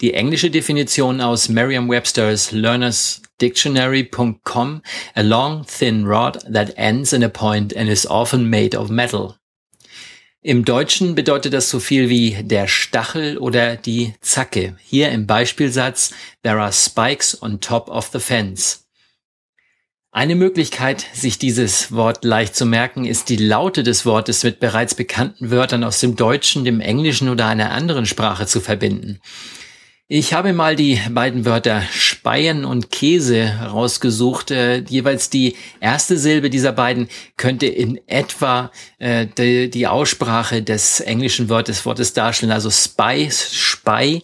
Die englische Definition aus Merriam-Webster's Learner's Dictionary.com, a long thin rod that ends in a point and is often made of metal. Im Deutschen bedeutet das so viel wie der Stachel oder die Zacke. Hier im Beispielsatz, there are spikes on top of the fence. Eine Möglichkeit, sich dieses Wort leicht zu merken, ist die Laute des Wortes mit bereits bekannten Wörtern aus dem Deutschen, dem Englischen oder einer anderen Sprache zu verbinden. Ich habe mal die beiden Wörter Speien und Käse rausgesucht. Äh, jeweils die erste Silbe dieser beiden könnte in etwa äh, die, die, Aussprache des englischen Wortes, Wortes darstellen. Also Spy, Spy,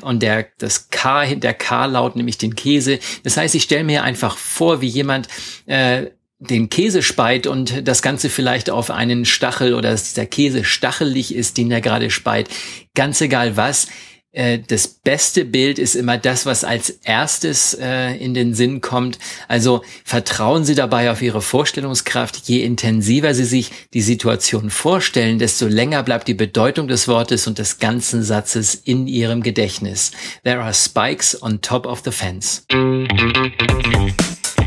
und der, das K, der K-Laut, nämlich den Käse. Das heißt, ich stelle mir einfach vor, wie jemand äh, den Käse speit und das Ganze vielleicht auf einen Stachel oder dass dieser Käse stachelig ist, den er gerade speit. Ganz egal was. Äh, das beste Bild ist immer das, was als erstes äh, in den Sinn kommt. Also vertrauen Sie dabei auf Ihre Vorstellungskraft. Je intensiver Sie sich die Situation vorstellen, desto länger bleibt die Bedeutung des Wortes und des ganzen Satzes in Ihrem Gedächtnis. There are spikes on top of the fence.